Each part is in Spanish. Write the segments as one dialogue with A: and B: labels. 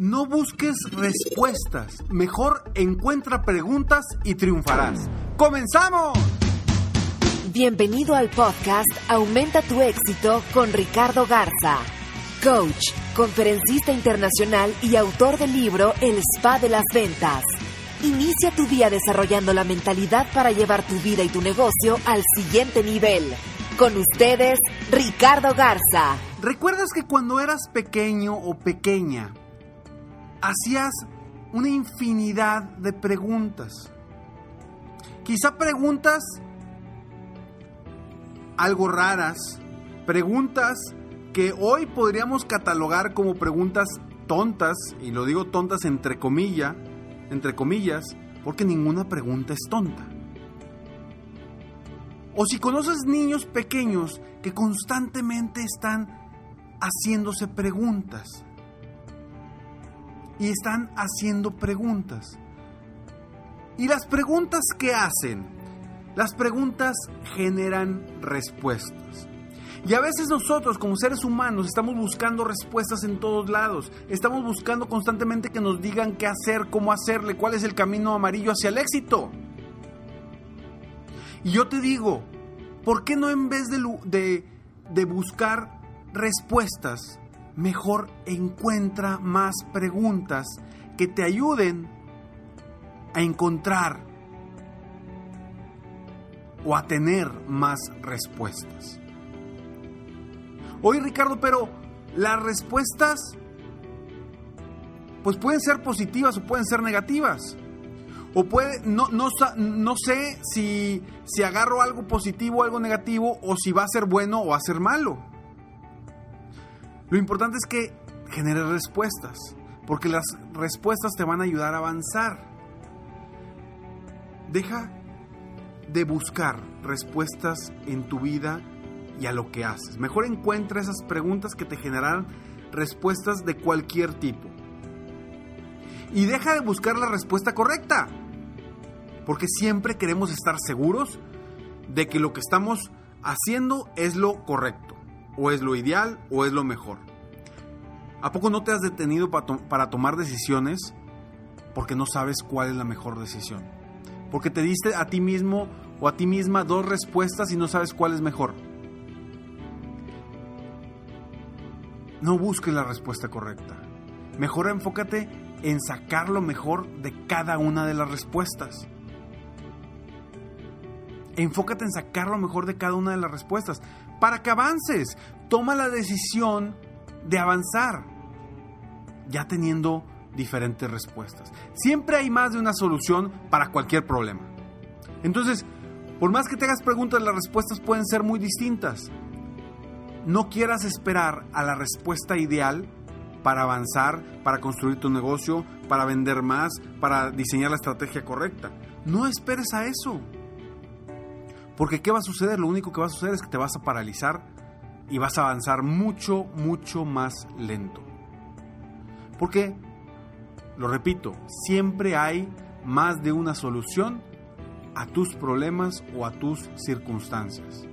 A: No busques respuestas, mejor encuentra preguntas y triunfarás. ¡Comenzamos!
B: Bienvenido al podcast Aumenta tu éxito con Ricardo Garza, coach, conferencista internacional y autor del libro El Spa de las Ventas. Inicia tu día desarrollando la mentalidad para llevar tu vida y tu negocio al siguiente nivel. Con ustedes, Ricardo Garza.
A: ¿Recuerdas que cuando eras pequeño o pequeña, hacías una infinidad de preguntas. Quizá preguntas algo raras, preguntas que hoy podríamos catalogar como preguntas tontas, y lo digo tontas entre comillas, entre comillas, porque ninguna pregunta es tonta. O si conoces niños pequeños que constantemente están haciéndose preguntas y están haciendo preguntas. Y las preguntas que hacen, las preguntas generan respuestas. Y a veces nosotros como seres humanos estamos buscando respuestas en todos lados. Estamos buscando constantemente que nos digan qué hacer, cómo hacerle, cuál es el camino amarillo hacia el éxito. Y yo te digo, ¿por qué no en vez de, de, de buscar respuestas, mejor encuentra más preguntas que te ayuden a encontrar o a tener más respuestas. Oye Ricardo, pero las respuestas pues pueden ser positivas o pueden ser negativas. O puede, no, no, sé si, si agarro algo positivo o algo negativo o si va a ser bueno o a ser malo. Lo importante es que generes respuestas, porque las respuestas te van a ayudar a avanzar. Deja de buscar respuestas en tu vida y a lo que haces. Mejor encuentra esas preguntas que te generan respuestas de cualquier tipo. Y deja de buscar la respuesta correcta. Porque siempre queremos estar seguros de que lo que estamos haciendo es lo correcto o es lo ideal o es lo mejor. ¿A poco no te has detenido para, tomar decisiones porque no sabes cuál es la mejor decisión? Porque te diste a ti mismo o a ti misma dos respuestas y no sabes cuál es mejor. No busques la respuesta correcta. Mejor enfócate en sacar lo mejor de cada una de las respuestas. Enfócate en sacar lo mejor de cada una de las respuestas para que avances. Toma la decisión de avanzar, ya teniendo diferentes respuestas. Siempre hay más de una solución para cualquier problema. Entonces, por más que te hagas preguntas, las respuestas pueden ser muy distintas. No quieras esperar a la respuesta ideal para avanzar, para construir tu negocio, para vender más, para diseñar la estrategia correcta. No esperes a eso. Porque ¿qué va a suceder? Lo único que va a suceder es que te vas a paralizar y vas a avanzar mucho, mucho más lento. Porque, lo repito, siempre hay más de una solución a tus problemas o a tus circunstancias.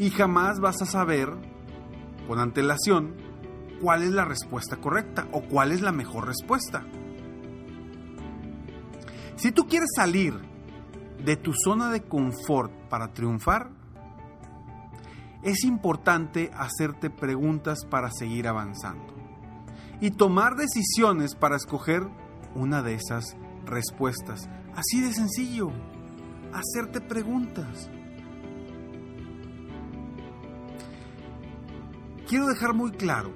A: Y jamás vas a saber con antelación cuál es la respuesta correcta o cuál es la mejor respuesta. Si tú quieres salir de tu zona de confort para triunfar, es importante hacerte preguntas para seguir avanzando y tomar decisiones para escoger una de esas respuestas. Así de sencillo, hacerte preguntas. Quiero dejar muy claro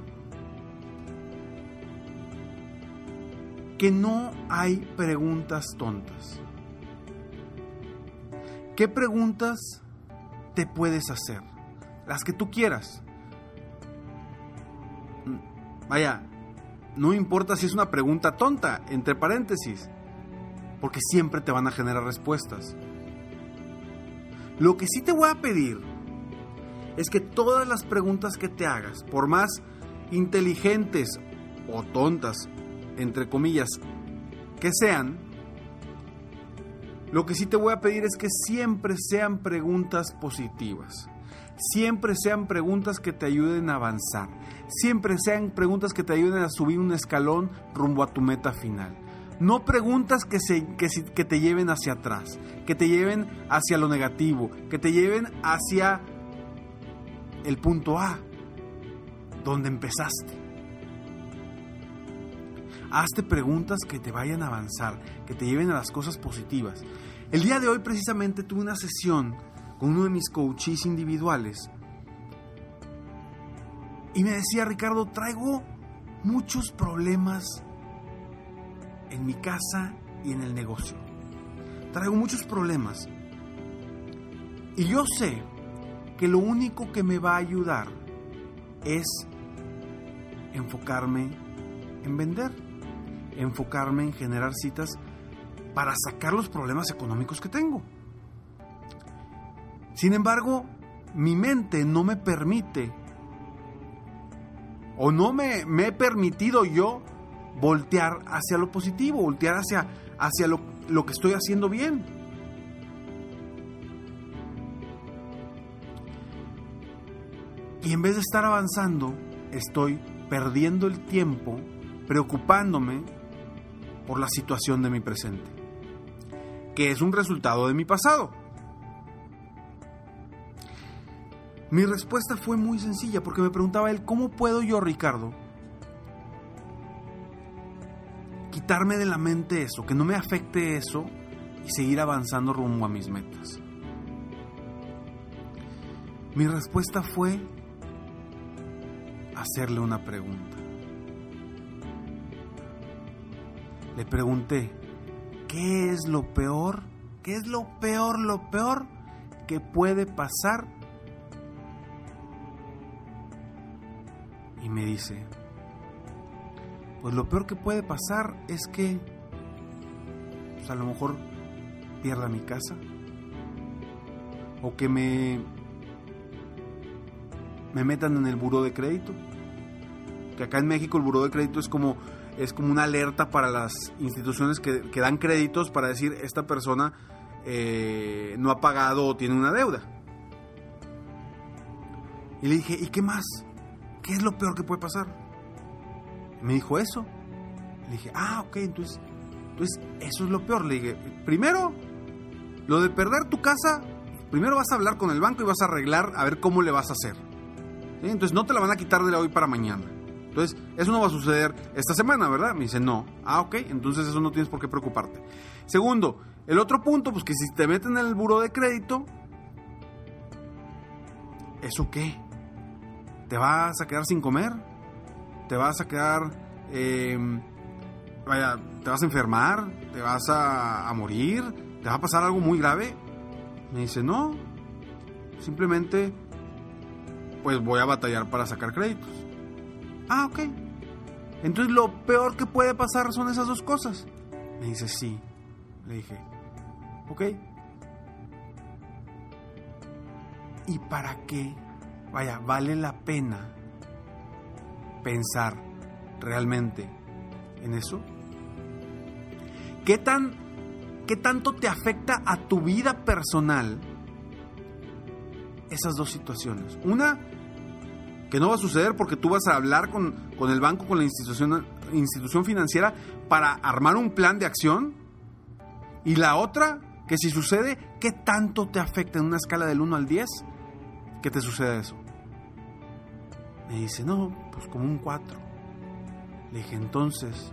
A: que no hay preguntas tontas. ¿Qué preguntas te puedes hacer? Las que tú quieras. Vaya, no importa si es una pregunta tonta, entre paréntesis, porque siempre te van a generar respuestas. Lo que sí te voy a pedir es que todas las preguntas que te hagas, por más inteligentes o tontas, entre comillas, que sean, lo que sí te voy a pedir es que siempre sean preguntas positivas. Siempre sean preguntas que te ayuden a avanzar. Siempre sean preguntas que te ayuden a subir un escalón rumbo a tu meta final. No preguntas que, se, que, que te lleven hacia atrás, que te lleven hacia lo negativo, que te lleven hacia el punto A, donde empezaste. Hazte preguntas que te vayan a avanzar, que te lleven a las cosas positivas. El día de hoy precisamente tuve una sesión con uno de mis coaches individuales y me decía, Ricardo, traigo muchos problemas en mi casa y en el negocio. Traigo muchos problemas. Y yo sé que lo único que me va a ayudar es enfocarme en vender, enfocarme en generar citas para sacar los problemas económicos que tengo. Sin embargo, mi mente no me permite o no me, he permitido yo voltear hacia lo positivo, voltear hacia, hacia lo, lo que estoy haciendo bien. Y en vez de estar avanzando, estoy perdiendo el tiempo preocupándome por la situación de mi presente, que es un resultado de mi pasado. Mi respuesta fue muy sencilla porque me preguntaba él, ¿cómo puedo yo, Ricardo, quitarme de la mente eso, que no me afecte eso y seguir avanzando rumbo a mis metas? Mi respuesta fue hacerle una pregunta. Le pregunté, ¿qué es lo peor? ¿Qué es lo peor, lo peor que puede pasar? Y me dice, pues lo peor que puede pasar es que pues a lo mejor pierda mi casa o que me me metan en el buró de crédito que acá en México el buró de crédito es como es como una alerta para las instituciones que, dan créditos para decir esta persona eh, no ha pagado o tiene una deuda. Y le dije, ¿y qué más? ¿Qué es lo peor que puede pasar? me dijo eso. Le dije, ah, ok, entonces, entonces eso es lo peor. Le dije, primero, lo de perder tu casa, primero vas a hablar con el banco y vas a arreglar a ver cómo le vas a hacer. Entonces no te la van a quitar de hoy para mañana. Entonces, eso no va a suceder esta semana, ¿verdad? Me dice, no. Ah, ok, entonces eso no tienes por qué preocuparte. Segundo, el otro punto, pues que si te meten en el buro de crédito, ¿eso qué? ¿Te vas a quedar sin comer? ¿Te vas a quedar... Em, vaya, ¿te vas a enfermar? ¿Te vas a, a morir? ¿Te va a pasar algo muy grave? Me dice, no. Simplemente, pues voy a batallar para sacar créditos. Ah, ok. Entonces lo peor que puede pasar son esas dos cosas. Me dice, sí. Le dije, ok. ¿Y para qué? Vaya, vale la pena pensar realmente en eso. ¿Qué tan qué tanto te afecta a tu vida personal esas dos situaciones? Una que no va a suceder porque tú vas a hablar con, el banco, con la institución, institución financiera para armar un plan de acción. Y la otra, que si sucede, ¿qué tanto te afecta en una escala del 1 al 10? que te suceda eso? Me dice, no, pues como un 4. Le dije, entonces,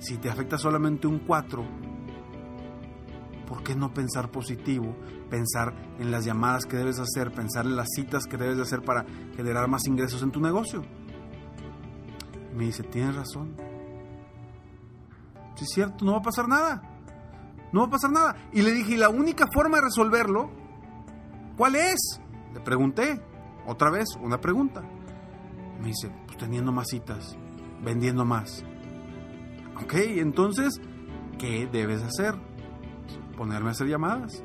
A: si te afecta solamente un 4, ¿por qué no pensar positivo? Pensar en las llamadas que debes hacer, pensar en las citas que debes hacer para generar más ingresos en tu negocio. Me dice, tienes razón. Si es cierto, no va a pasar nada. No va a pasar nada. Y le dije, ¿y la única forma de resolverlo? ¿Cuál es? Le pregunté. Otra vez, una pregunta. Me dice, pues teniendo más citas, vendiendo más. Ok, entonces, ¿qué debes hacer? Ponerme a hacer llamadas.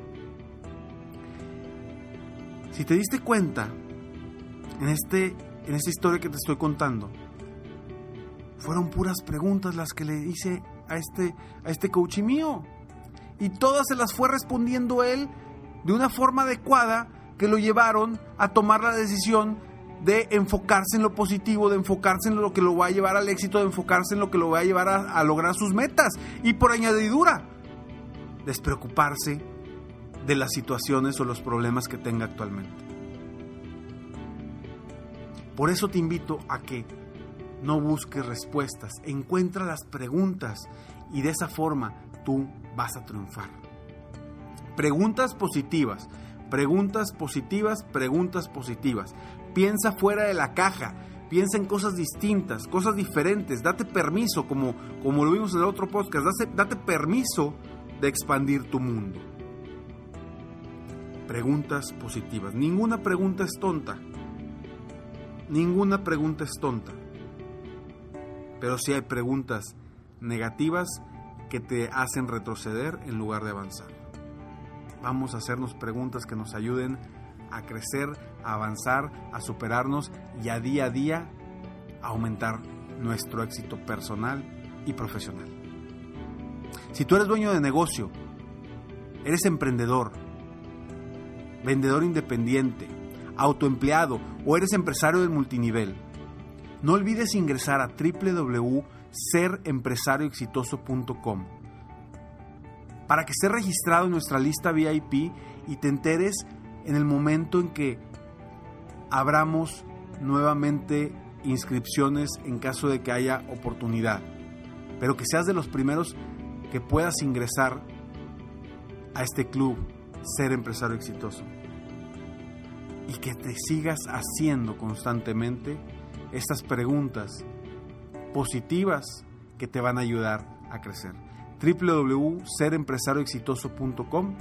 A: Si te diste cuenta, en, este, en esta historia que te estoy contando, fueron puras preguntas las que le hice a este, a este coach mío. Y todas se las fue respondiendo él de una forma adecuada que lo llevaron a tomar la decisión de enfocarse en lo positivo, de enfocarse en lo que lo va a llevar al éxito, de enfocarse en lo que lo va a llevar a, a lograr sus metas. Y por añadidura, despreocuparse de las situaciones o los problemas que tenga actualmente. Por eso te invito a que no busques respuestas, encuentra las preguntas y de esa forma tú vas a triunfar. Preguntas positivas, preguntas positivas, preguntas positivas. Piensa fuera de la caja, piensa en cosas distintas, cosas diferentes, date permiso, como, como lo vimos en el otro podcast, date, date permiso de expandir tu mundo. Preguntas positivas. Ninguna pregunta es tonta. Ninguna pregunta es tonta. Pero sí hay preguntas negativas que te hacen retroceder en lugar de avanzar. Vamos a hacernos preguntas que nos ayuden a crecer, a avanzar, a superarnos y a día a día aumentar nuestro éxito personal y profesional. Si tú eres dueño de negocio, eres emprendedor, vendedor independiente, autoempleado o eres empresario del multinivel, no olvides ingresar a www.serempresarioexitoso.com para que estés registrado en nuestra lista VIP y te enteres en el momento en que abramos nuevamente inscripciones en caso de que haya oportunidad. Pero que seas de los primeros que puedas ingresar a este club, ser empresario exitoso. Y que te sigas haciendo constantemente estas preguntas positivas que te van a ayudar a crecer. www.serempresarioexitoso.com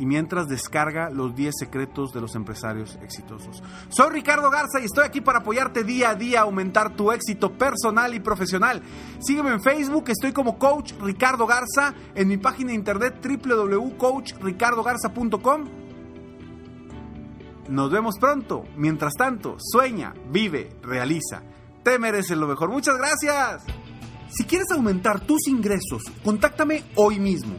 A: y mientras descarga los 10 secretos de los empresarios exitosos. Soy Ricardo Garza y estoy aquí para apoyarte día a día a aumentar tu éxito personal y profesional. Sígueme en Facebook, estoy como Coach Ricardo Garza, en mi página de internet www.coachricardogarza.com. Nos vemos pronto. Mientras tanto, sueña, vive, realiza. Te mereces lo mejor. Muchas gracias. Si quieres aumentar tus ingresos, contáctame hoy mismo.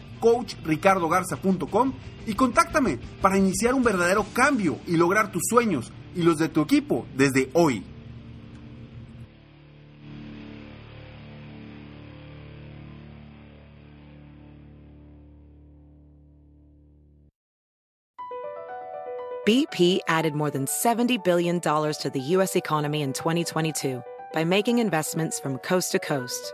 A: www.coachricardogarza.com y contáctame para iniciar un verdadero cambio y lograr tus sueños y los de tu equipo desde hoy.
C: BP added more than $70 billion to the U.S. economy in 2022 by making investments from coast to coast.